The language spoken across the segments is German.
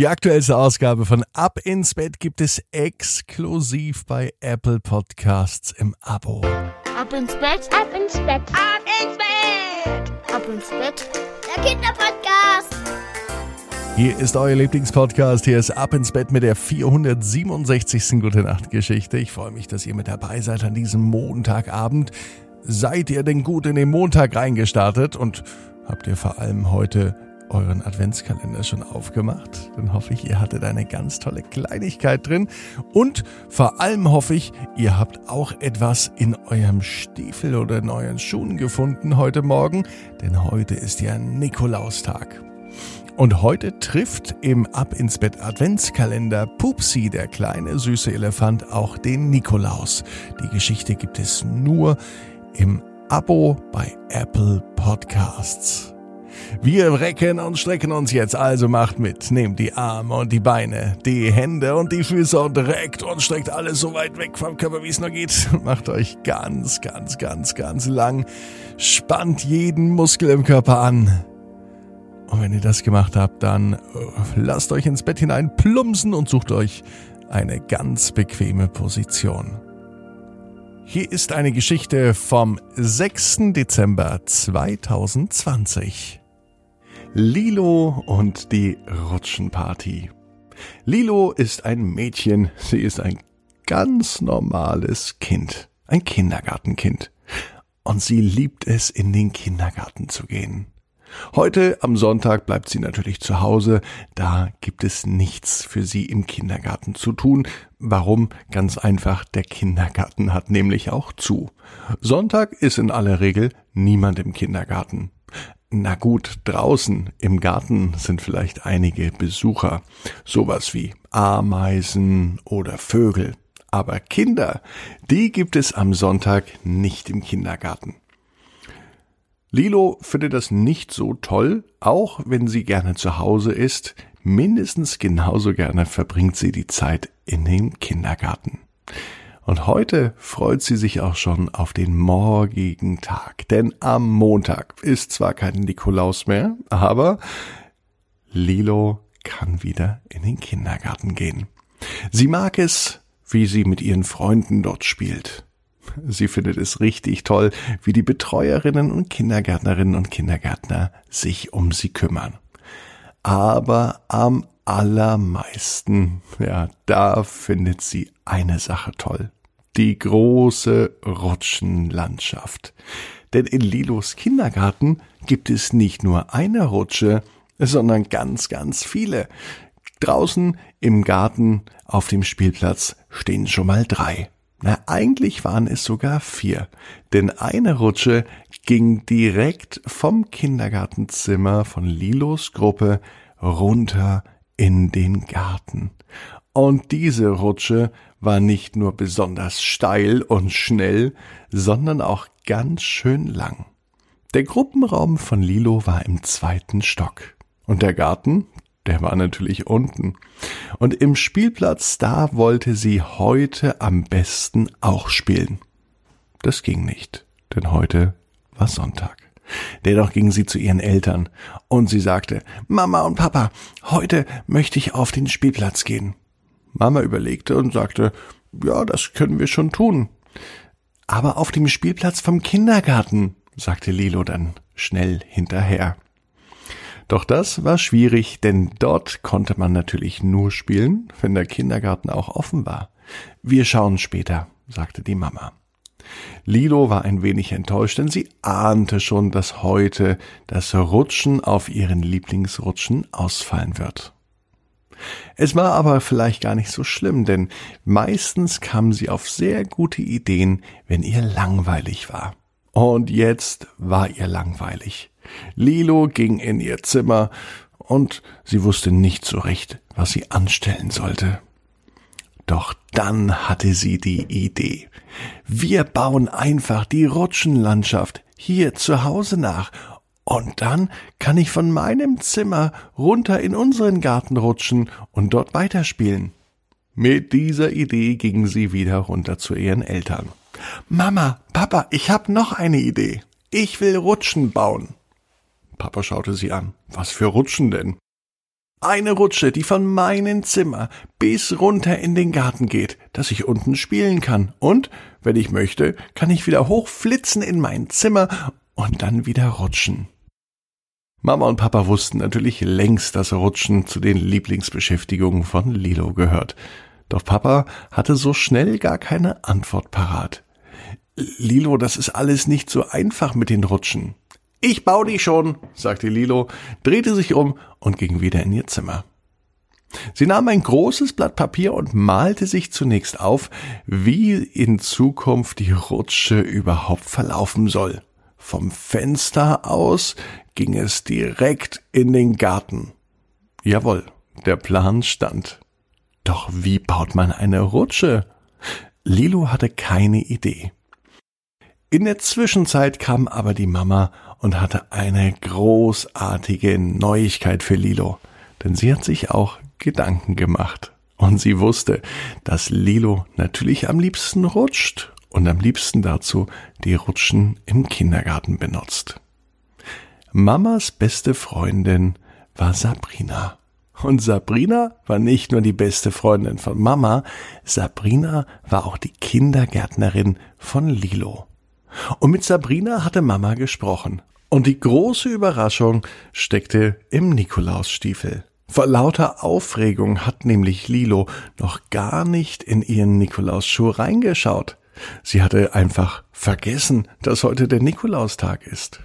Die aktuellste Ausgabe von Ab ins Bett gibt es exklusiv bei Apple Podcasts im Abo. Ab ins Bett, ab ins Bett, ab ins Bett, ab ins Bett. Der Kinderpodcast. Hier ist euer Lieblingspodcast. Hier ist Ab ins Bett mit der 467. Gute Nacht Geschichte. Ich freue mich, dass ihr mit dabei seid an diesem Montagabend. Seid ihr denn gut in den Montag reingestartet und habt ihr vor allem heute euren Adventskalender schon aufgemacht? Dann hoffe ich, ihr hattet eine ganz tolle Kleinigkeit drin. Und vor allem hoffe ich, ihr habt auch etwas in eurem Stiefel oder in euren Schuhen gefunden heute Morgen, denn heute ist ja Nikolaustag. Und heute trifft im Ab ins Bett Adventskalender Pupsi, der kleine süße Elefant, auch den Nikolaus. Die Geschichte gibt es nur im Abo bei Apple Podcasts. Wir recken und strecken uns jetzt, also macht mit. Nehmt die Arme und die Beine, die Hände und die Füße und reckt und streckt alles so weit weg vom Körper, wie es nur geht. Macht euch ganz, ganz, ganz, ganz lang. Spannt jeden Muskel im Körper an. Und wenn ihr das gemacht habt, dann äh, lasst euch ins Bett hinein plumpsen und sucht euch eine ganz bequeme Position. Hier ist eine Geschichte vom 6. Dezember 2020. Lilo und die Rutschenparty. Lilo ist ein Mädchen, sie ist ein ganz normales Kind, ein Kindergartenkind. Und sie liebt es, in den Kindergarten zu gehen. Heute am Sonntag bleibt sie natürlich zu Hause, da gibt es nichts für sie im Kindergarten zu tun. Warum? Ganz einfach, der Kindergarten hat nämlich auch zu. Sonntag ist in aller Regel niemand im Kindergarten. Na gut, draußen im Garten sind vielleicht einige Besucher, sowas wie Ameisen oder Vögel. Aber Kinder, die gibt es am Sonntag nicht im Kindergarten. Lilo findet das nicht so toll, auch wenn sie gerne zu Hause ist, mindestens genauso gerne verbringt sie die Zeit in dem Kindergarten. Und heute freut sie sich auch schon auf den morgigen Tag. Denn am Montag ist zwar kein Nikolaus mehr, aber Lilo kann wieder in den Kindergarten gehen. Sie mag es, wie sie mit ihren Freunden dort spielt. Sie findet es richtig toll, wie die Betreuerinnen und Kindergärtnerinnen und Kindergärtner sich um sie kümmern. Aber am allermeisten, ja, da findet sie eine Sache toll die große Rutschenlandschaft. Denn in Lilos Kindergarten gibt es nicht nur eine Rutsche, sondern ganz, ganz viele. Draußen im Garten auf dem Spielplatz stehen schon mal drei. Na, eigentlich waren es sogar vier, denn eine Rutsche ging direkt vom Kindergartenzimmer von Lilos Gruppe runter in den Garten. Und diese Rutsche war nicht nur besonders steil und schnell, sondern auch ganz schön lang. Der Gruppenraum von Lilo war im zweiten Stock. Und der Garten, der war natürlich unten. Und im Spielplatz, da wollte sie heute am besten auch spielen. Das ging nicht, denn heute war Sonntag. Dennoch ging sie zu ihren Eltern und sie sagte, Mama und Papa, heute möchte ich auf den Spielplatz gehen. Mama überlegte und sagte, ja, das können wir schon tun. Aber auf dem Spielplatz vom Kindergarten, sagte Lilo dann schnell hinterher. Doch das war schwierig, denn dort konnte man natürlich nur spielen, wenn der Kindergarten auch offen war. Wir schauen später, sagte die Mama. Lilo war ein wenig enttäuscht, denn sie ahnte schon, dass heute das Rutschen auf ihren Lieblingsrutschen ausfallen wird. Es war aber vielleicht gar nicht so schlimm, denn meistens kam sie auf sehr gute Ideen, wenn ihr langweilig war. Und jetzt war ihr langweilig. Lilo ging in ihr Zimmer und sie wusste nicht so recht, was sie anstellen sollte. Doch dann hatte sie die Idee. Wir bauen einfach die Rutschenlandschaft hier zu Hause nach und dann kann ich von meinem Zimmer runter in unseren Garten rutschen und dort weiterspielen. Mit dieser Idee ging sie wieder runter zu ihren Eltern. Mama, Papa, ich hab noch eine Idee. Ich will Rutschen bauen. Papa schaute sie an. Was für Rutschen denn? Eine Rutsche, die von meinem Zimmer bis runter in den Garten geht, dass ich unten spielen kann. Und, wenn ich möchte, kann ich wieder hochflitzen in mein Zimmer und dann wieder rutschen. Mama und Papa wussten natürlich längst, dass Rutschen zu den Lieblingsbeschäftigungen von Lilo gehört. Doch Papa hatte so schnell gar keine Antwort parat. Lilo, das ist alles nicht so einfach mit den Rutschen. Ich bau die schon, sagte Lilo, drehte sich um und ging wieder in ihr Zimmer. Sie nahm ein großes Blatt Papier und malte sich zunächst auf, wie in Zukunft die Rutsche überhaupt verlaufen soll. Vom Fenster aus ging es direkt in den Garten. Jawohl, der Plan stand. Doch wie baut man eine Rutsche? Lilo hatte keine Idee. In der Zwischenzeit kam aber die Mama und hatte eine großartige Neuigkeit für Lilo, denn sie hat sich auch Gedanken gemacht. Und sie wusste, dass Lilo natürlich am liebsten rutscht und am liebsten dazu die Rutschen im Kindergarten benutzt. Mamas beste Freundin war Sabrina. Und Sabrina war nicht nur die beste Freundin von Mama, Sabrina war auch die Kindergärtnerin von Lilo. Und mit Sabrina hatte Mama gesprochen. Und die große Überraschung steckte im Nikolausstiefel. Vor lauter Aufregung hat nämlich Lilo noch gar nicht in ihren Nikolausschuh reingeschaut. Sie hatte einfach vergessen, dass heute der Nikolaustag ist.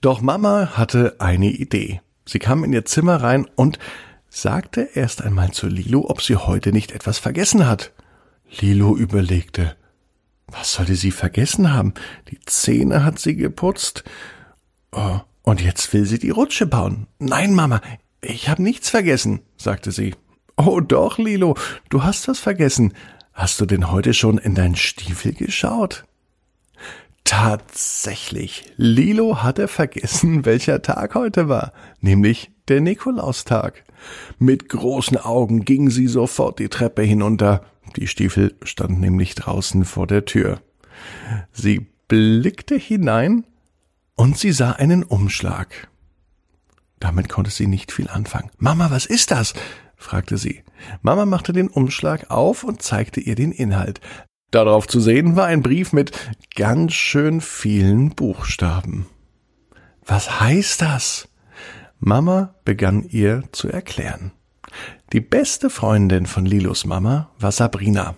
Doch Mama hatte eine Idee. Sie kam in ihr Zimmer rein und sagte erst einmal zu Lilo, ob sie heute nicht etwas vergessen hat. Lilo überlegte. Was sollte sie vergessen haben? Die Zähne hat sie geputzt. Oh, und jetzt will sie die Rutsche bauen. Nein, Mama, ich habe nichts vergessen, sagte sie. Oh doch, Lilo, du hast was vergessen. Hast du denn heute schon in deinen Stiefel geschaut? Tatsächlich, Lilo hatte vergessen, welcher Tag heute war, nämlich der Nikolaustag. Mit großen Augen ging sie sofort die Treppe hinunter. Die Stiefel standen nämlich draußen vor der Tür. Sie blickte hinein und sie sah einen Umschlag. Damit konnte sie nicht viel anfangen. Mama, was ist das? fragte sie. Mama machte den Umschlag auf und zeigte ihr den Inhalt. Darauf zu sehen war ein Brief mit ganz schön vielen Buchstaben. Was heißt das? Mama begann ihr zu erklären. Die beste Freundin von Lilos Mama war Sabrina.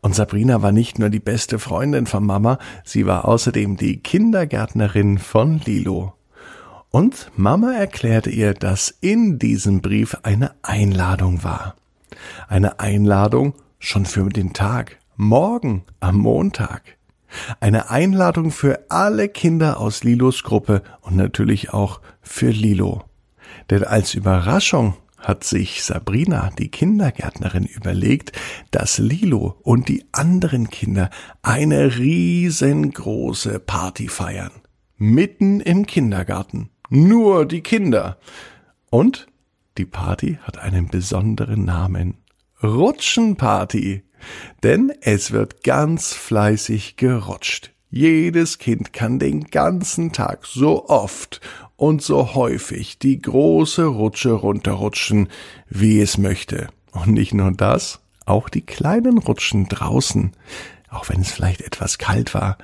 Und Sabrina war nicht nur die beste Freundin von Mama, sie war außerdem die Kindergärtnerin von Lilo. Und Mama erklärte ihr, dass in diesem Brief eine Einladung war. Eine Einladung schon für den Tag, morgen am Montag. Eine Einladung für alle Kinder aus Lilos Gruppe und natürlich auch für Lilo. Denn als Überraschung hat sich Sabrina, die Kindergärtnerin, überlegt, dass Lilo und die anderen Kinder eine riesengroße Party feiern. Mitten im Kindergarten. Nur die Kinder. Und die Party hat einen besonderen Namen. Rutschenparty. Denn es wird ganz fleißig gerutscht. Jedes Kind kann den ganzen Tag so oft und so häufig die große Rutsche runterrutschen, wie es möchte. Und nicht nur das, auch die kleinen Rutschen draußen, auch wenn es vielleicht etwas kalt war,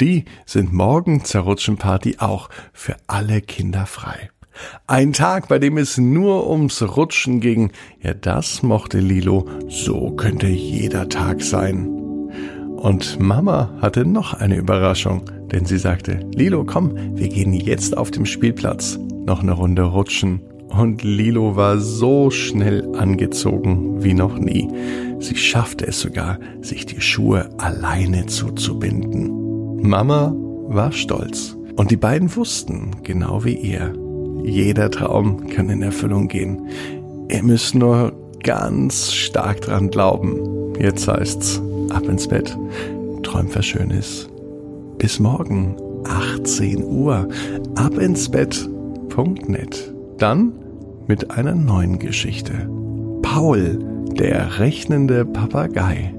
die sind morgen zur Rutschenparty auch für alle Kinder frei. Ein Tag, bei dem es nur ums Rutschen ging, ja das mochte Lilo, so könnte jeder Tag sein. Und Mama hatte noch eine Überraschung, denn sie sagte, Lilo, komm, wir gehen jetzt auf dem Spielplatz noch eine Runde rutschen. Und Lilo war so schnell angezogen wie noch nie. Sie schaffte es sogar, sich die Schuhe alleine zuzubinden. Mama war stolz. Und die beiden wussten, genau wie ihr, jeder Traum kann in Erfüllung gehen. Ihr müsst nur ganz stark dran glauben. Jetzt heißt's, ab ins Bett, träumt was Schönes. Bis morgen, 18 Uhr, ab ins Bett.net. Dann mit einer neuen Geschichte. Paul, der rechnende Papagei.